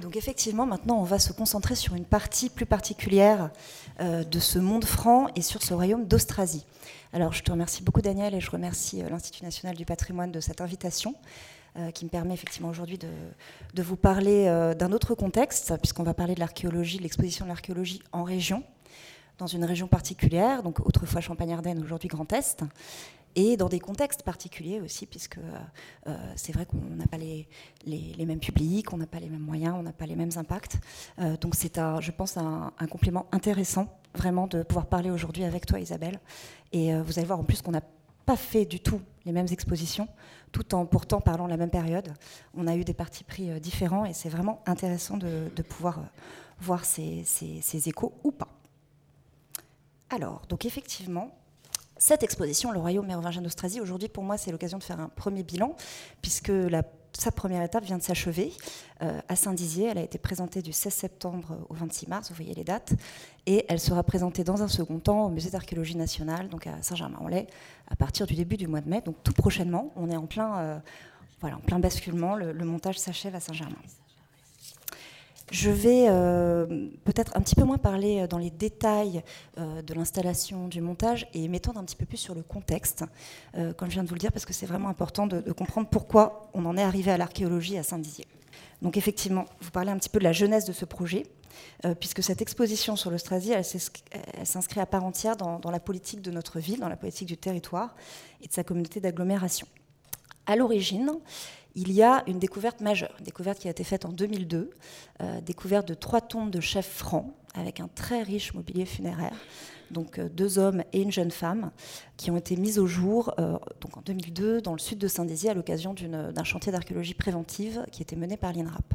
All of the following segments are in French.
Donc effectivement, maintenant, on va se concentrer sur une partie plus particulière de ce monde franc et sur ce royaume d'Austrasie. Alors, je te remercie beaucoup, Daniel, et je remercie l'Institut national du patrimoine de cette invitation. Euh, qui me permet effectivement aujourd'hui de, vous parler euh, d'un autre contexte, puisqu'on va parler de l'archéologie, de l'exposition de l'archéologie en région, dans une région particulière, donc autrefois Champagne-Ardenne, aujourd'hui Grand Est, et dans des contextes particuliers aussi, puisque euh, c'est vrai qu'on n'a pas les, les, mêmes publics, on n'a pas les mêmes moyens, on n'a pas les mêmes impacts. donc c'est, je pense, un, un, complément intéressant vraiment de pouvoir parler aujourd'hui avec toi, Isabelle. Et vous allez voir en plus qu'on n'a pas fait du tout les mêmes expositions tout en pourtant parlant la même période. On a eu des partis pris euh, différents et c'est vraiment intéressant de, pouvoir euh, voir ces, échos ou pas. Alors, donc effectivement, cette exposition, le Royaume mérovingien d'Austrasie, aujourd'hui pour moi c'est l'occasion de faire un premier bilan, puisque sa première étape vient de s'achever euh, à Saint-Dizier. Elle a été présentée du 16 septembre au 26 mars, vous voyez les dates, et elle sera présentée dans un second temps au Musée d'archéologie nationale, donc à Saint-Germain-en-Laye, à partir du début du mois de mai, donc tout prochainement. On est en plein, euh, voilà, en plein basculement, le montage s'achève à Saint-Germain. Je vais euh, peut-être un petit peu moins parler euh, dans les détails euh, de l'installation, du montage et m'étendre un petit peu plus sur le contexte, comme je viens de vous le dire, parce que c'est vraiment important de, comprendre pourquoi on en est arrivé à l'archéologie à Saint-Dizier. Donc effectivement, vous parlez un petit peu de la jeunesse de ce projet, puisque cette exposition sur l'Austrasie, elle, s'inscrit à part entière dans, dans la politique de notre ville, dans la politique du territoire et de sa communauté d'agglomération. À l'origine, il y a une découverte majeure, une découverte qui a été faite en 2002, euh, découverte de trois tombes de chefs francs avec un très riche mobilier funéraire. Donc euh, deux hommes et une jeune femme qui ont été mis au jour euh, donc en 2002 dans le sud de Saint-Dizier à l'occasion d'un chantier d'archéologie préventive qui était mené par l'INRAP.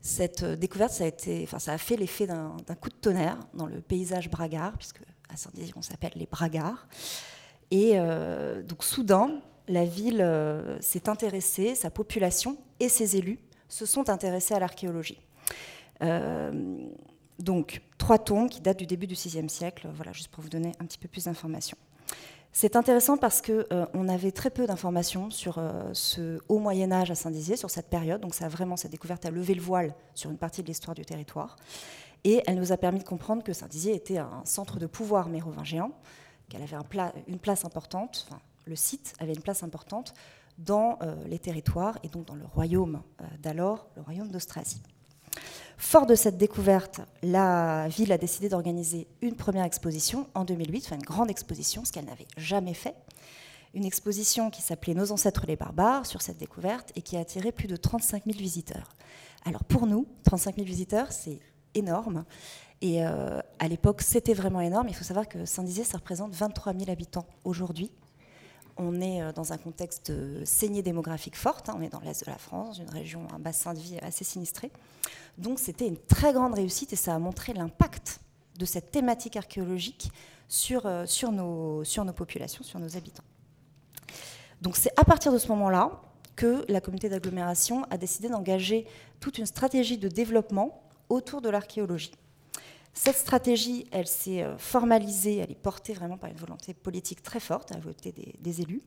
Cette découverte, ça a, été, ça a fait l'effet d'un coup de tonnerre dans le paysage bragard, puisque à Saint-Dizier on s'appelle les bragards. Et donc soudain, la ville euh, s'est intéressée, sa population et ses élus se sont intéressés à l'archéologie. Euh, donc, trois tombes qui datent du début du VIe siècle, voilà, juste pour vous donner un petit peu plus d'informations. C'est intéressant parce qu'on euh, avait très peu d'informations sur ce haut Moyen Âge à Saint-Dizier, sur cette période. Donc, ça a vraiment cette découverte à lever le voile sur une partie de l'histoire du territoire. Et elle nous a permis de comprendre que Saint-Dizier était un centre de pouvoir mérovingéen, qu'elle avait une place importante, le site avait une place importante dans euh, les territoires et donc dans le royaume euh, d'alors, le royaume d'Austrasie. Fort de cette découverte, la ville a décidé d'organiser une première exposition en 2008, enfin une grande exposition, ce qu'elle n'avait jamais fait. Une exposition qui s'appelait Nos ancêtres les barbares sur cette découverte et qui a attiré plus de 35 000 visiteurs. Alors pour nous, 35 000 visiteurs, c'est énorme. Et euh, à l'époque, c'était vraiment énorme. Il faut savoir que Saint-Dizier, ça représente 23 000 habitants aujourd'hui on est euh, dans un contexte de saignée démographique forte. Hein. on est dans l'est de la France, une région, un bassin de vie assez sinistré. Donc c'était une très grande réussite et ça a montré l'impact de cette thématique archéologique sur, euh, nos populations, sur nos habitants. Donc c'est à partir de ce moment-là que la communauté d'agglomération a décidé d'engager toute une stratégie de développement autour de l'archéologie. Cette stratégie, elle s'est euh, formalisée, elle est portée vraiment par une volonté politique très forte, à la volonté des, élus.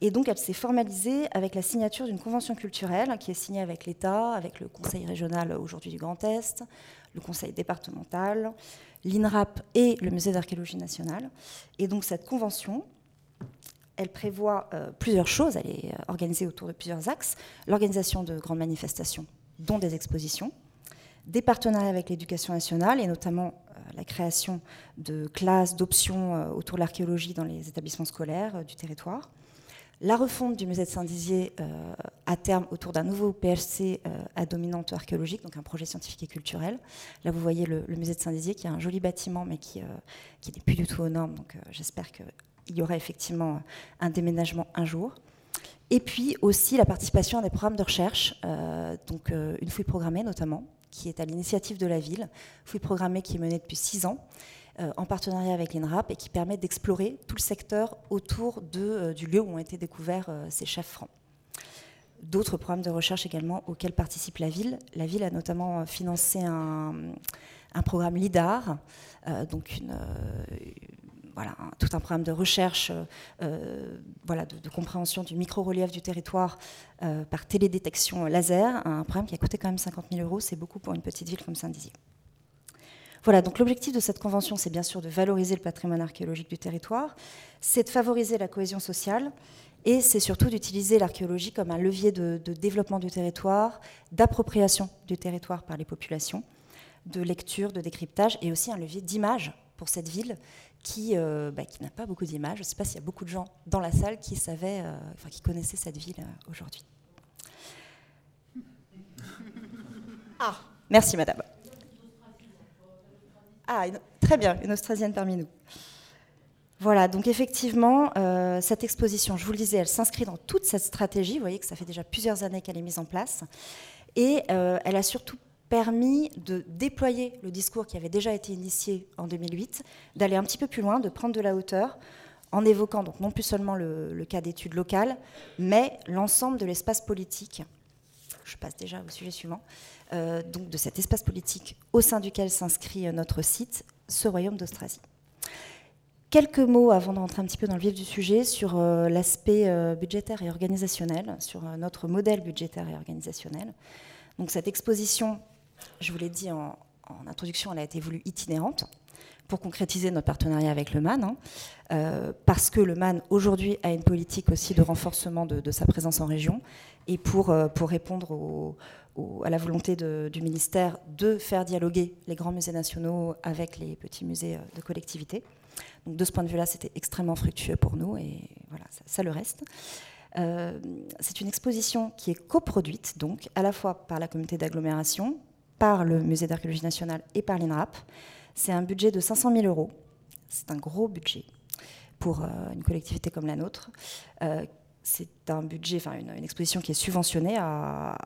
Et donc, elle s'est formalisée avec la signature d'une convention culturelle qui est signée avec l'État, avec le Conseil régional aujourd'hui du Grand Est, le Conseil départemental, l'INRAP et le Musée d'archéologie nationale. Et donc, cette convention, elle prévoit euh, plusieurs choses. Elle est euh, organisée autour de plusieurs axes. L'organisation de grandes manifestations, dont des expositions, des partenariats avec l'éducation nationale et notamment euh, la création de classes, d'options euh, autour de l'archéologie dans les établissements scolaires euh, du territoire. La refonte du musée de Saint-Dizier à terme autour d'un nouveau PHC à dominante archéologique, donc un projet scientifique et culturel. Là, vous voyez le, musée de Saint-Dizier qui a un joli bâtiment, mais qui, qui n'est plus du tout aux normes. Donc, j'espère qu'il y aura effectivement un déménagement un jour. Et puis aussi la participation à des programmes de recherche, donc une fouille programmée notamment, qui est à l'initiative de la ville, fouille programmée qui est menée depuis six ans, euh, en partenariat avec l'INRAP, et qui permet d'explorer tout le secteur autour de, euh, du lieu où ont été découverts euh, ces chefs francs. D'autres programmes de recherche également auxquels participe la ville. La ville a notamment financé un, un programme LIDAR, donc une, voilà, tout un programme de recherche voilà, de, compréhension du micro-relief du territoire par télédétection laser, un programme qui a coûté quand même 50 000 euros, c'est beaucoup pour une petite ville comme Saint-Dizier. Voilà, donc l'objectif de cette convention, c'est bien sûr de valoriser le patrimoine archéologique du territoire, c'est de favoriser la cohésion sociale, et c'est surtout d'utiliser l'archéologie comme un levier de, développement du territoire, d'appropriation du territoire par les populations, de lecture, de décryptage, et aussi un levier d'image pour cette ville qui, euh, bah, qui n'a pas beaucoup d'images. Je ne sais pas s'il y a beaucoup de gens dans la salle qui savaient, euh, enfin, qui connaissaient cette ville euh, aujourd'hui. Ah, merci madame. Ah, très bien, une Australienne parmi nous. Voilà, donc effectivement, cette exposition, je vous le disais, elle s'inscrit dans toute cette stratégie. Vous voyez que ça fait déjà plusieurs années qu'elle est mise en place. Et elle a surtout permis de déployer le discours qui avait déjà été initié en 2008, d'aller un petit peu plus loin, de prendre de la hauteur, en évoquant donc non plus seulement le, cas d'études locales, mais l'ensemble de l'espace politique. Je passe déjà au sujet suivant. Euh, donc de cet espace politique au sein duquel s'inscrit notre site, ce royaume d'Austrasie. Quelques mots avant de rentrer un petit peu dans le vif du sujet sur euh, l'aspect euh, budgétaire et organisationnel, sur euh, notre modèle budgétaire et organisationnel. Donc cette exposition, je vous l'ai dit en, introduction, elle a été voulue itinérante pour concrétiser notre partenariat avec le MAN, hein. parce que le MAN aujourd'hui a une politique aussi de renforcement de, sa présence en région et pour, pour répondre à la volonté du ministère de faire dialoguer les grands musées nationaux avec les petits musées de collectivité. Donc de ce point de vue-là, c'était extrêmement fructueux pour nous et voilà, ça, le reste. Euh, c'est une exposition qui est coproduite, donc à la fois par la communauté d'agglomération, par le Musée d'archéologie nationale et par l'INRAP. C'est un budget de 500 000 euros. C'est un gros budget pour euh, une collectivité comme la nôtre. Euh, c'est un budget, enfin une, exposition qui est subventionnée à,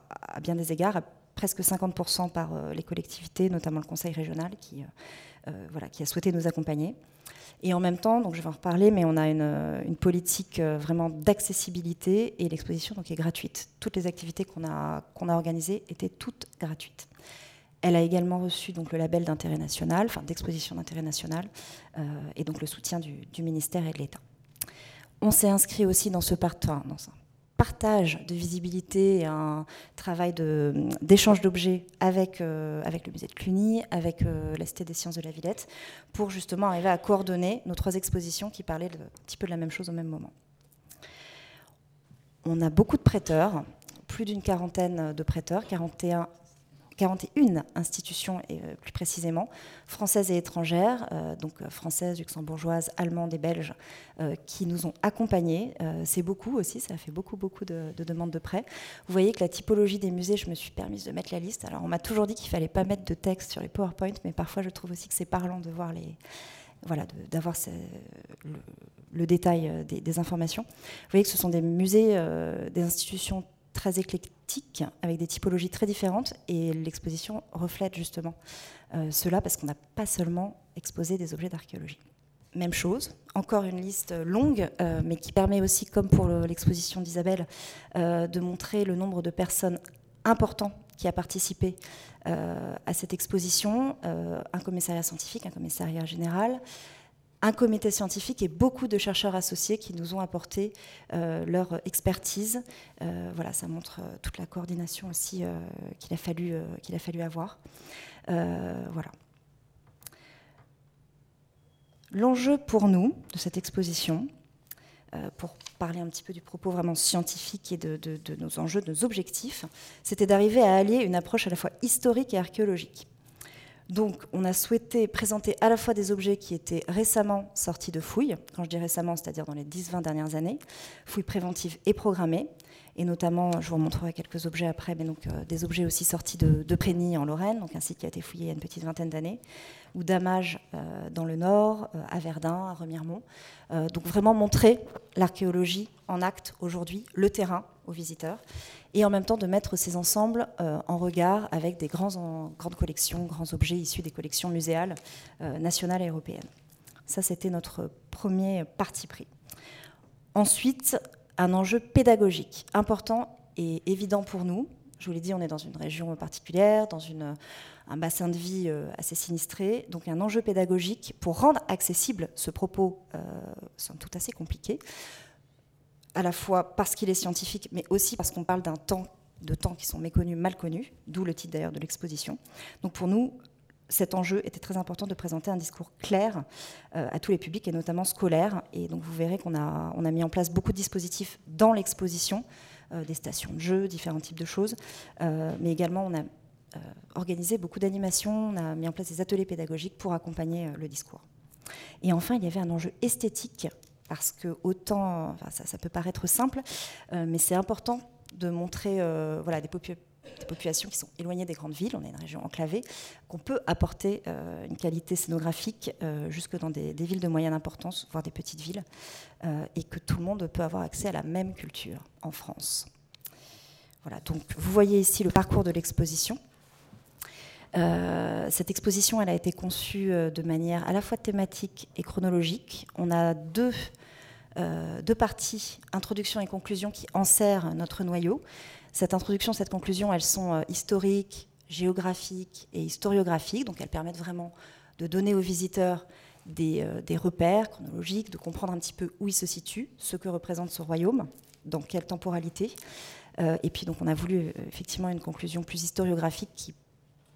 bien des égards, à presque 50% par les collectivités, notamment le Conseil régional, qui, voilà, qui a souhaité nous accompagner. Et en même temps, donc je vais en reparler, mais on a une, politique euh, vraiment d'accessibilité et l'exposition donc est gratuite. Toutes les activités qu'on a, qu'on a organisées étaient toutes gratuites. Elle a également reçu donc le label d'intérêt national, enfin d'exposition d'intérêt national, euh, et donc le soutien du, ministère et de l'État. On s'est inscrit aussi dans ce partenariat, partage de visibilité et un travail d'échange d'objets avec, euh, avec le musée de Cluny, avec euh, la Cité des sciences de la Villette, pour justement arriver à coordonner nos trois expositions qui parlaient un petit peu de la même chose au même moment. On a beaucoup de prêteurs, plus d'une quarantaine de prêteurs, 41 41 institutions, et euh, plus précisément, françaises et étrangères, euh, donc euh, françaises, luxembourgeoises, allemandes et belges, qui nous ont accompagnés. C'est beaucoup aussi, ça a fait beaucoup, beaucoup de, demandes de prêts. Vous voyez que la typologie des musées, je me suis permise de mettre la liste. Alors, on m'a toujours dit qu'il ne fallait pas mettre de texte sur les PowerPoint, mais parfois, je trouve aussi que c'est parlant de voir les, voilà, d'avoir le, détail des, des, informations. Vous voyez que ce sont des musées, des institutions très éclectique, avec des typologies très différentes, et l'exposition reflète justement euh, cela, parce qu'on n'a pas seulement exposé des objets d'archéologie. Même chose, encore une liste longue, euh, mais qui permet aussi, comme pour l'exposition d'Isabelle, euh, de montrer le nombre de personnes importantes qui a participé à cette exposition, un commissariat scientifique, un commissariat général, un comité scientifique et beaucoup de chercheurs associés qui nous ont apporté euh, leur expertise. Euh, voilà, ça montre euh, toute la coordination aussi qu'il a, fallu, avoir. voilà. L'enjeu pour nous de cette exposition, pour parler un petit peu du propos vraiment scientifique et de nos enjeux, de nos objectifs, c'était d'arriver à allier une approche à la fois historique et archéologique. Donc, on a souhaité présenter à la fois des objets qui étaient récemment sortis de fouilles, quand je dis récemment, c'est-à-dire dans les 10-20 dernières années, fouilles préventives et programmées, et notamment, je vous montrerai quelques objets après, mais donc euh, des objets aussi sortis de, de en Lorraine, donc un site qui a été fouillé il y a une petite vingtaine d'années, ou d'Amage euh, dans le Nord, euh, à Verdun, à Remiremont. donc vraiment montrer l'archéologie en acte aujourd'hui, le terrain aux visiteurs, et en même temps de mettre ces ensembles en regard avec des grandes collections, grands objets issus des collections muséales nationales et européennes. Ça, c'était notre premier parti pris. Ensuite, un enjeu pédagogique important et évident pour nous, Je vous l'ai dit, on est dans une région particulière, dans un bassin de vie assez sinistré, donc un enjeu pédagogique pour rendre accessible ce propos, somme toute assez compliqué, à la fois parce qu'il est scientifique, mais aussi parce qu'on parle d'un temps de temps qui sont méconnus, mal connus, d'où le titre d'ailleurs de l'exposition. Donc pour nous, cet enjeu était très important de présenter un discours clair euh, à tous les publics et notamment scolaires. Et donc vous verrez qu'on a, mis en place beaucoup de dispositifs dans l'exposition, euh, des stations de jeux, différents types de choses, euh, mais également on a organisé beaucoup d'animations, on a mis en place des ateliers pédagogiques pour accompagner le discours. Et enfin, il y avait un enjeu esthétique parce que autant, ça, peut paraître simple, mais c'est important de montrer voilà, des, populations populations qui sont éloignées des grandes villes, on est une région enclavée, qu'on peut apporter euh, une qualité scénographique euh, jusque dans des, villes de moyenne importance, voire des petites villes, euh, et que tout le monde peut avoir accès à la même culture en France. Voilà, donc vous voyez ici le parcours de l'exposition. cette exposition, elle a été conçue de manière à la fois thématique et chronologique. On a deux, deux parties, introduction et conclusion, qui enserrent notre noyau. Cette introduction, cette conclusion, elles sont euh, historiques, géographiques et historiographiques, donc elles permettent vraiment de donner aux visiteurs des, euh, repères chronologiques, de comprendre un petit peu où il se situe, ce que représente ce royaume, dans quelle temporalité. Euh, et puis donc on a voulu effectivement une conclusion plus historiographique qui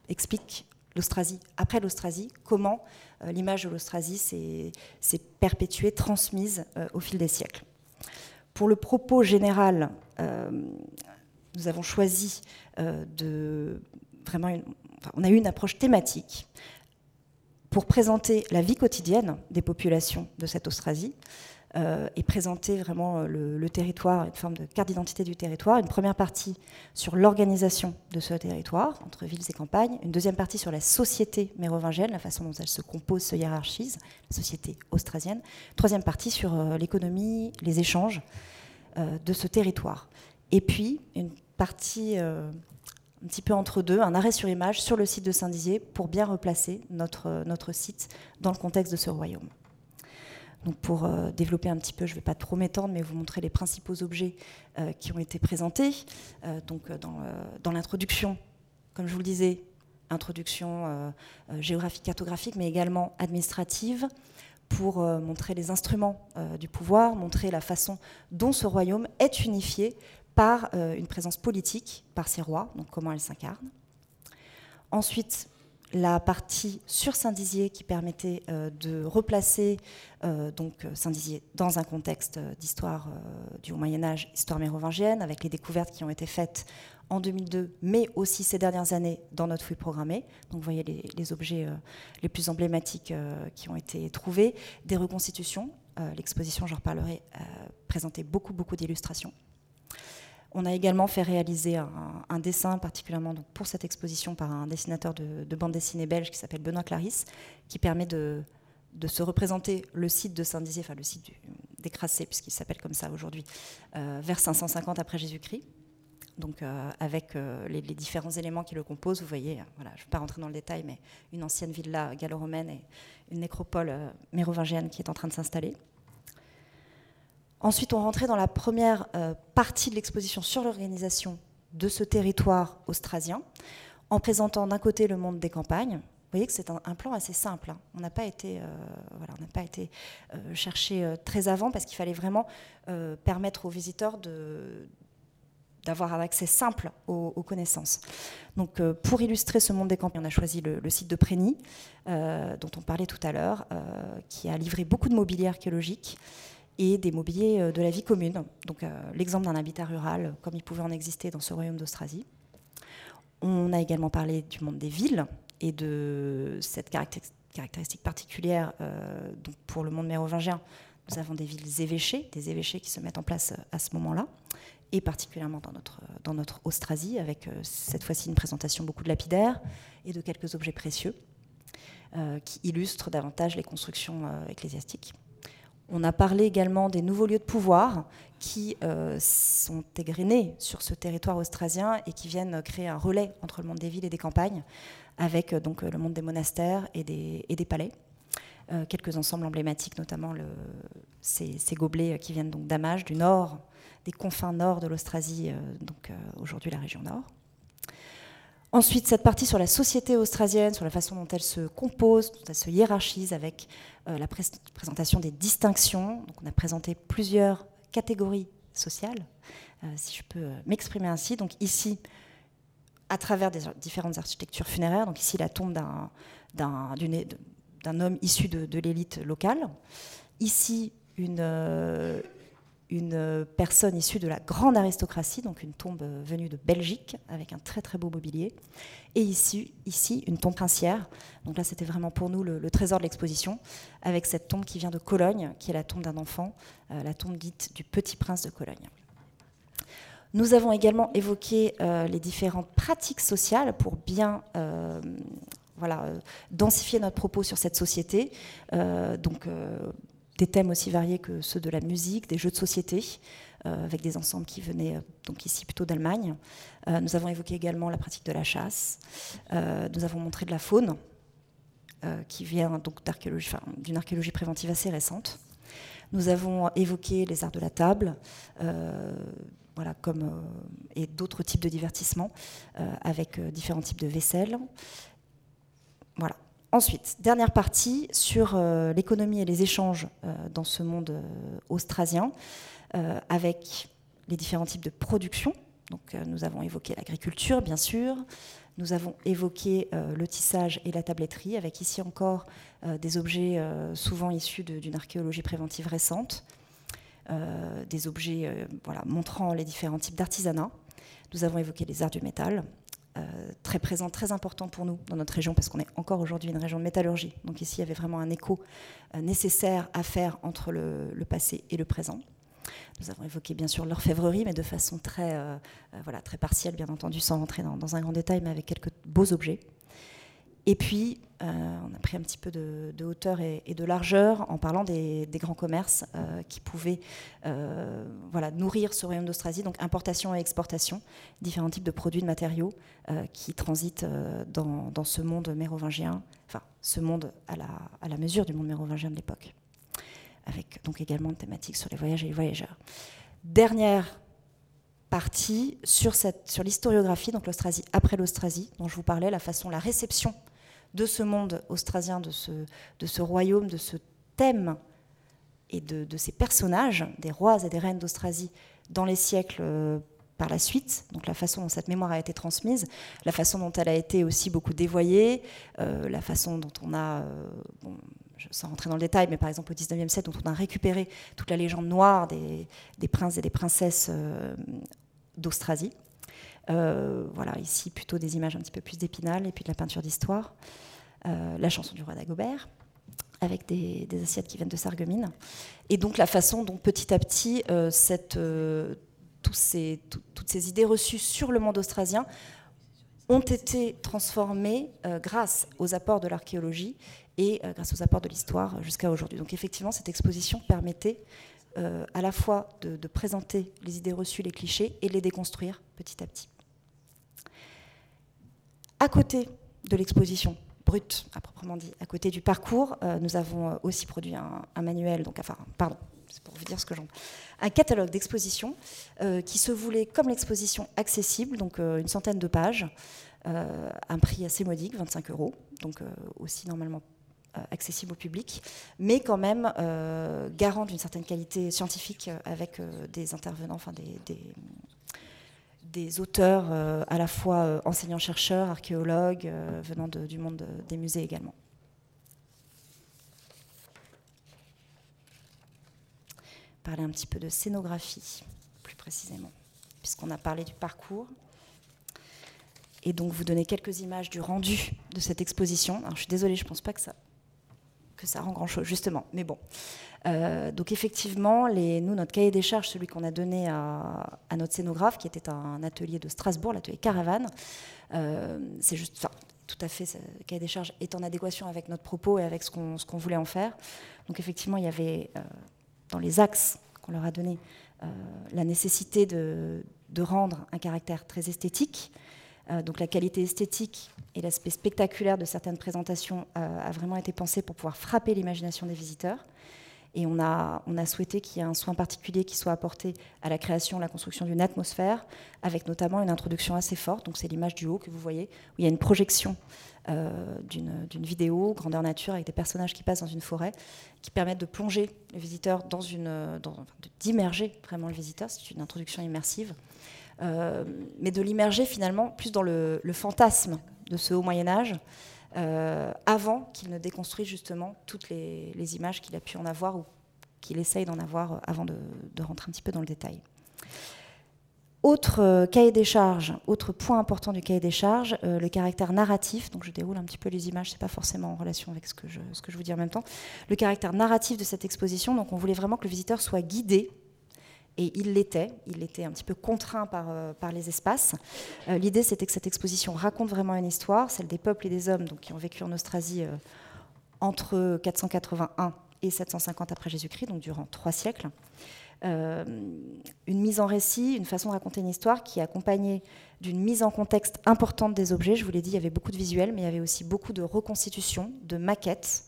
explique l'Austrasie, après l'Austrasie, comment l'image de l'Austrasie s'est perpétuée, transmise au fil des siècles. Pour le propos général, nous avons choisi euh, de vraiment on a eu une approche thématique pour présenter la vie quotidienne des populations de cette Austrasie euh, et présenter vraiment euh, le, territoire, une forme de carte d'identité du territoire. Une première partie sur l'organisation de ce territoire, entre villes et campagnes. Une deuxième partie sur la société mérovingienne, la façon dont elle se compose, se hiérarchise, la société austrasienne. Troisième partie sur l'économie, les échanges de ce territoire. Et puis, une partie euh, un petit peu entre deux, un arrêt sur image sur le site de Saint-Dizier pour bien replacer notre, notre site dans le contexte de ce royaume. Donc pour euh, développer un petit peu, je ne vais pas trop m'étendre, mais vous montrer les principaux objets euh, qui ont été présentés. donc dans l'introduction, comme je vous le disais, introduction géographique, cartographique, mais également administrative, pour montrer les instruments du pouvoir, montrer la façon dont ce royaume est unifié par euh, une présence politique, par ses rois, donc comment elle s'incarne. Ensuite, la partie sur Saint-Dizier qui permettait euh, de replacer euh, Saint-Dizier dans un contexte d'histoire du Moyen Âge, histoire mérovingienne, avec les découvertes qui ont été faites en 2002, mais aussi ces dernières années dans notre fouille programmée. Donc vous voyez les, les objets les plus emblématiques qui ont été trouvés, des reconstitutions. L'exposition, j'en reparlerai, présentait beaucoup, beaucoup d'illustrations. On a également fait réaliser un, dessin, particulièrement pour cette exposition, par un dessinateur de, bande dessinée belge qui s'appelle Benoît Clarisse, qui permet de, se représenter le site de Saint-Dizier, enfin le site d'Écrassé, puisqu'il s'appelle comme ça aujourd'hui, euh, vers 550 après Jésus-Christ. Donc euh, avec euh, les, différents éléments qui le composent, vous voyez, voilà, je ne vais pas rentrer dans le détail, mais une ancienne villa gallo-romaine et une nécropole mérovingienne qui est en train de s'installer. Ensuite, on rentrait dans la première euh, partie de l'exposition sur l'organisation de ce territoire austrasien, en présentant d'un côté le monde des campagnes. Vous voyez que c'est un, plan assez simple. Hein. On n'a pas été, euh, voilà, on pas été euh, chercher très avant parce qu'il fallait vraiment permettre aux visiteurs d'avoir un accès simple aux, connaissances. Donc, pour illustrer ce monde des campagnes, on a choisi le, site de Prény, dont on parlait tout à l'heure, qui a livré beaucoup de mobilier archéologique et des mobiliers euh, de la vie commune. Donc euh, l'exemple d'un habitat rural, comme il pouvait en exister dans ce royaume d'Austrasie. On a également parlé du monde des villes et de cette caractéristique particulière euh, donc pour le monde mérovingien. Nous avons des villes évêchées, des évêchés qui se mettent en place à ce moment-là, et particulièrement dans notre, dans notre Austrasie, avec cette fois-ci une présentation beaucoup de lapidaires et de quelques objets précieux qui illustrent davantage les constructions ecclésiastiques. On a parlé également des nouveaux lieux de pouvoir qui euh, sont égrenés sur ce territoire austrasien et qui viennent créer un relais entre le monde des villes et des campagnes, avec euh, donc le monde des monastères et des, palais. Euh, quelques ensembles emblématiques, notamment ces, gobelets qui viennent donc d'Amage, du nord, des confins nord de l'Austrasie, donc aujourd'hui la région nord. Ensuite, cette partie sur la société australienne, sur la façon dont elle se compose, dont elle se hiérarchise avec euh, la présentation des distinctions. Donc, on a présenté plusieurs catégories sociales, euh, si je peux euh, m'exprimer ainsi. Donc ici, à travers différentes architectures funéraires, donc ici la tombe d'un homme issu de, l'élite locale. Ici, une, une personne issue de la grande aristocratie, donc une tombe venue de Belgique, avec un très très beau mobilier. Et ici, ici une tombe princière. Donc là, c'était vraiment pour nous le, trésor de l'exposition, avec cette tombe qui vient de Cologne, qui est la tombe d'un enfant, euh, la tombe dite du petit prince de Cologne. Nous avons également évoqué euh, les différentes pratiques sociales pour bien euh, voilà, densifier notre propos sur cette société. donc, des thèmes aussi variés que ceux de la musique, des jeux de société, euh, avec des ensembles qui venaient euh, donc ici plutôt d'Allemagne. Euh, nous avons évoqué également la pratique de la chasse. nous avons montré de la faune, qui vient donc d'une archéologie préventive assez récente. Nous avons évoqué les arts de la table, voilà, comme, et d'autres types de divertissements, avec différents types de vaisselle. Voilà, Ensuite, dernière partie sur euh, l'économie et les échanges euh, dans ce monde euh, austrasien, avec les différents types de production. Donc, nous avons évoqué l'agriculture, bien sûr. Nous avons évoqué le tissage et la tabletterie, avec ici encore des objets souvent issus d'une archéologie préventive récente, des objets montrant les différents types d'artisanat. Nous avons évoqué les arts du métal, très présent, très important pour nous dans notre région, parce qu'on est encore aujourd'hui une région de métallurgie. Donc ici, il y avait vraiment un écho euh, nécessaire à faire entre le, passé et le présent. Nous avons évoqué bien sûr l'orfèvrerie, mais de façon très, euh, voilà, très partielle, bien entendu, sans rentrer dans, un grand détail, mais avec quelques beaux objets. Et puis, euh, on a pris un petit peu de, hauteur et, de largeur en parlant des, grands commerces euh, qui pouvaient euh, voilà, nourrir ce royaume d'Austrasie, donc importation et exportation, différents types de produits, de matériaux qui transitent dans, ce monde mérovingien, enfin ce monde à la, à la mesure du monde mérovingien de l'époque, avec donc également une thématique sur les voyages et les voyageurs. Dernière partie sur, sur l'historiographie, donc l'Austrasie après l'Austrasie, dont je vous parlais, la façon, la réception de ce monde austrasien, de ce, royaume, de ce thème et de, ces personnages, des rois et des reines d'Austrasie, dans les siècles euh, par la suite, donc la façon dont cette mémoire a été transmise, la façon dont elle a été aussi beaucoup dévoyée, euh, la façon dont on a, euh, sans rentrer dans le détail, mais par exemple au 19e siècle, dont on a récupéré toute la légende noire des, des princes et des princesses d'Austrasie. Euh, voilà, ici plutôt des images un petit peu plus d'épinal et puis de la peinture d'histoire. Euh, la chanson du roi d'Agobert, avec des, assiettes qui viennent de Sarreguemines. Et donc la façon dont petit à petit, euh, toutes ces idées reçues sur le monde austrasien ont été transformées grâce aux apports de l'archéologie et grâce aux apports de l'histoire jusqu'à aujourd'hui. Donc effectivement, cette exposition permettait à la fois de, présenter les idées reçues, les clichés, et les déconstruire petit à petit. À côté de l'exposition brute, à proprement dit, à côté du parcours, euh, nous avons euh, aussi produit un, manuel, donc enfin, pardon, c'est pour vous dire ce que j'en. Un catalogue d'exposition euh, qui se voulait comme l'exposition accessible, donc une centaine de pages, un prix assez modique, 25 euros, donc aussi normalement accessible au public, mais quand même garant d'une certaine qualité scientifique avec des intervenants, enfin des auteurs euh, à la fois euh, enseignants-chercheurs, archéologues, euh, venant du monde des musées également. Parler un petit peu de scénographie, plus précisément, puisqu'on a parlé du parcours. Et donc vous donner quelques images du rendu de cette exposition. Alors, je suis désolée, je ne pense pas que ça, que ça rend grand-chose, justement. Mais bon. Euh, donc effectivement, nous, notre cahier des charges, celui qu'on a donné à, notre scénographe, qui était un atelier de Strasbourg, l'atelier Caravane, euh, c'est juste, tout à fait, le cahier des charges est en adéquation avec notre propos et avec ce qu'on voulait en faire. Donc effectivement, il y avait euh, dans les axes qu'on leur a donnés la nécessité de, de, rendre un caractère très esthétique. Donc la qualité esthétique et l'aspect spectaculaire de certaines présentations a vraiment été pensé pour pouvoir frapper l'imagination des visiteurs. Et on a, on a souhaité qu'il y ait un soin particulier qui soit apporté à la création, la construction d'une atmosphère, avec notamment une introduction assez forte. Donc c'est l'image du haut que vous voyez, où il y a une projection euh, d'une vidéo grandeur nature avec des personnages qui passent dans une forêt, qui permettent de plonger le visiteur dans une, d'immerger vraiment le visiteur. C'est une introduction immersive, euh, mais de l'immerger finalement plus dans le, fantasme de ce haut Moyen Âge. Euh, avant qu'il ne déconstruise justement toutes les, images qu'il a pu en avoir ou qu'il essaye d'en avoir avant de, rentrer un petit peu dans le détail. Autre euh, cahier des charges, autre point important du cahier des charges, euh, le caractère narratif. Donc je déroule un petit peu les images, c'est pas forcément en relation avec ce que, je, ce que je vous dis en même temps. Le caractère narratif de cette exposition. Donc on voulait vraiment que le visiteur soit guidé et il l'était. Il était un petit peu contraint par, euh, par les espaces. L'idée, c'était que cette exposition raconte vraiment une histoire, celle des peuples et des hommes donc, qui ont vécu en Austrasie entre 481 et 750 après Jésus-Christ, donc durant trois siècles. Euh, une mise en récit, une façon de raconter une histoire qui est accompagnée d'une mise en contexte importante des objets. Je vous l'ai dit, il y avait beaucoup de visuels, mais il y avait aussi beaucoup de reconstitutions, de maquettes.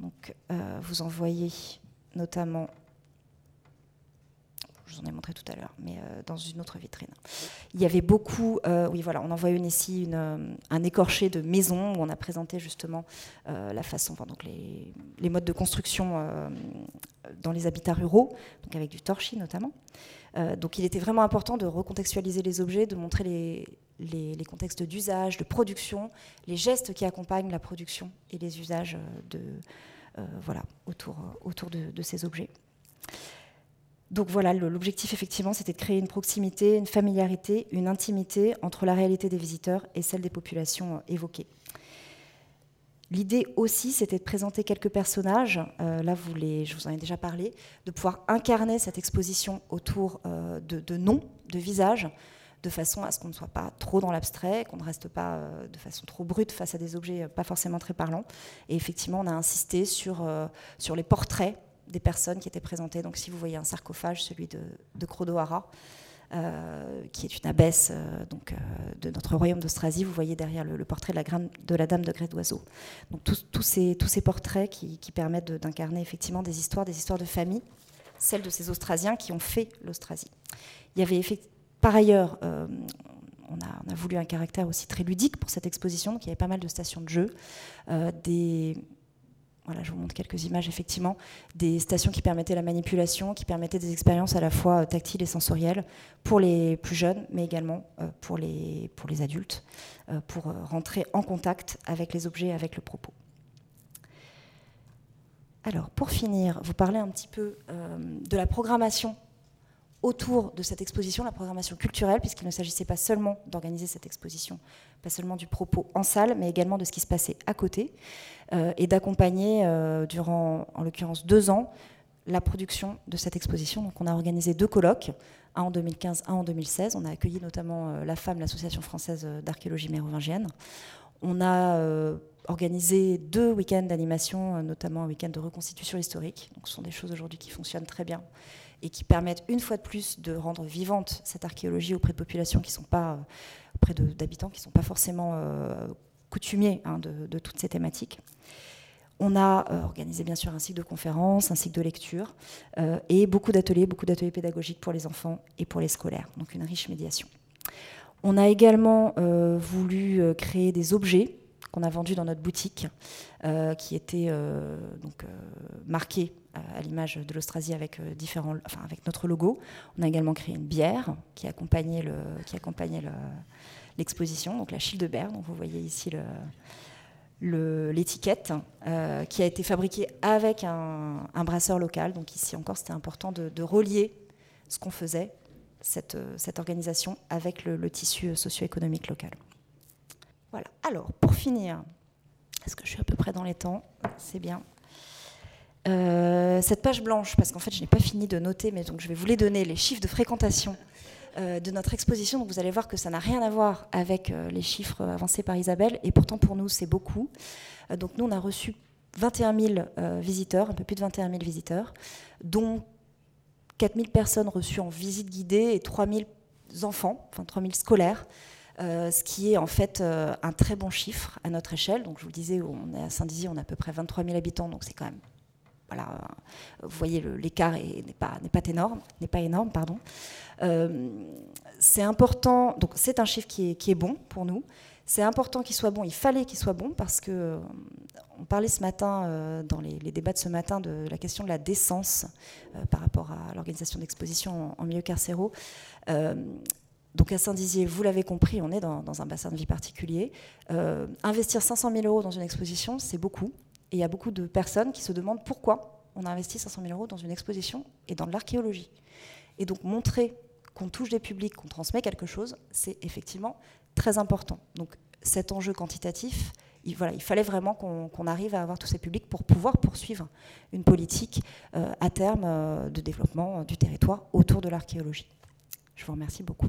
Donc, euh, vous en voyez notamment je vous en ai montré tout à l'heure, mais euh, dans une autre vitrine. Il y avait beaucoup, euh, oui voilà, on en voit une ici, euh, un écorché de maison où on a présenté justement la façon, donc les, modes de construction dans les habitats ruraux, donc avec du torchis notamment. donc il était vraiment important de recontextualiser les objets, de montrer les, contextes d'usage, de production, les gestes qui accompagnent la production et les usages de, voilà, autour, autour de ces objets. Donc voilà, l'objectif effectivement, c'était de créer une proximité, une familiarité, une intimité entre la réalité des visiteurs et celle des populations euh, évoquées. L'idée aussi, c'était de présenter quelques personnages, euh, là je vous en ai déjà parlé, de pouvoir incarner cette exposition autour euh, de, noms, de visages, de façon à ce qu'on ne soit pas trop dans l'abstrait, qu'on ne reste pas de façon trop brute face à des objets pas forcément très parlants. Et effectivement, on a insisté sur les portraits des personnes qui étaient présentées. Donc si vous voyez un sarcophage, celui de, de euh, qui est une abbesse euh, donc, euh, de notre royaume d'Austrasie. Vous voyez derrière le, portrait de la, de la, dame de grès d'oiseau. Donc tous, ces, tous ces portraits qui, permettent d'incarner effectivement des histoires, des histoires de famille, celles de ces Austrasiens qui ont fait l'Austrasie. Il y avait par ailleurs, on a, on, a, voulu un caractère aussi très ludique pour cette exposition, donc il y avait pas mal de stations de jeu, des voilà, je vous montre quelques images, effectivement, des stations qui permettaient la manipulation, qui permettaient des expériences à la fois euh, tactiles et sensorielles pour les plus jeunes, mais également euh, pour les, pour les adultes, euh, pour rentrer en contact avec les objets, avec le propos. Alors, pour finir, vous parlez un petit peu de la programmation autour de cette exposition, la programmation culturelle, puisqu'il ne s'agissait pas seulement d'organiser cette exposition, pas seulement du propos en salle, mais également de ce qui se passait à côté, euh, et d'accompagner euh, durant, en l'occurrence, deux ans, la production de cette exposition. Donc on a organisé deux colloques, un en 2015, un en 2016. On a accueilli notamment euh, la FAM, l'Association française d'archéologie mérovingienne. On a organisé deux week-ends d'animation, notamment un week-end de reconstitution historique. Donc ce sont des choses aujourd'hui qui fonctionnent très bien et qui permettent une fois de plus de rendre vivante cette archéologie auprès de populations qui sont pas, euh, auprès d'habitants qui ne sont pas forcément euh, coutumiers hein, de, toutes ces thématiques. On a euh, organisé bien sûr un cycle de conférences, un cycle de lecture et beaucoup d'ateliers, beaucoup d'ateliers pédagogiques pour les enfants et pour les scolaires, donc une riche médiation. On a également voulu créer des objets qu'on a vendus dans notre boutique, qui étaient donc, marqués à l'image de l'Austrasie avec, euh, différents, enfin, avec notre logo. On a également créé une bière qui accompagnait, le, qui accompagnait l'exposition, donc la Childebert, dont vous voyez ici l'étiquette, euh, qui a été fabriquée avec un, brasseur local. Donc ici encore, c'était important de, relier ce qu'on faisait, cette, cette, organisation, avec le, le tissu socio-économique local. Voilà. Alors, pour finir, est-ce que je suis à peu près dans les temps? C'est bien. Euh, cette page blanche, parce qu'en fait je n'ai pas fini de noter, mais donc je vais vous les donner, les chiffres de fréquentation euh, de notre exposition. Donc vous allez voir que ça n'a rien à voir avec euh, les chiffres avancés par Isabelle, et pourtant pour nous c'est beaucoup. donc nous on a reçu 21 000 visiteurs, un peu plus de 21 000 visiteurs, dont 4 000 personnes reçues en visite guidée et 3 000 enfants, enfin 3 000 scolaires. Ce qui est en fait un très bon chiffre à notre échelle. Donc je vous le disais, on est à Saint-Dizier, on a à peu près 23 000 habitants, donc c'est quand même voilà, vous voyez, l'écart n'est pas, pas, énorme, n'est pas énorme, pardon. c'est important, donc c'est un chiffre qui est, qui est, bon pour nous. C'est important qu'il soit bon, il fallait qu'il soit bon parce que on parlait ce matin, dans les, débats de ce matin, de la question de la décence par rapport à l'organisation d'exposition en, milieu carcéraux. Donc à Saint-Dizier, vous l'avez compris, on est dans, un bassin de vie particulier. investir 500 000 euros dans une exposition, c'est beaucoup. Et il y a beaucoup de personnes qui se demandent pourquoi on a investi 500 000 euros dans une exposition et dans de l'archéologie. Et donc montrer qu'on touche des publics, qu'on transmet quelque chose, c'est effectivement très important. Donc cet enjeu quantitatif, il, voilà, il fallait vraiment qu'on arrive à avoir tous ces publics pour pouvoir poursuivre une politique euh, à terme euh, de développement du territoire autour de l'archéologie. Je vous remercie beaucoup.